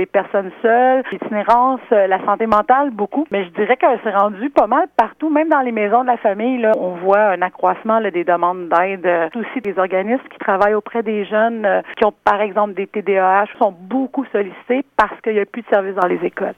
les personnes seules, l'itinérance, euh, la santé mentale, beaucoup. Mais je dirais que c'est rendu pas mal partout, même dans les maisons de la famille. Là, on voit un accroissement là, des demandes d'aide. Euh, aussi des organismes qui travaillent auprès des jeunes euh, qui ont, par exemple, des TDAH, sont beaucoup sollicités parce qu'il n'y a plus de services dans les écoles.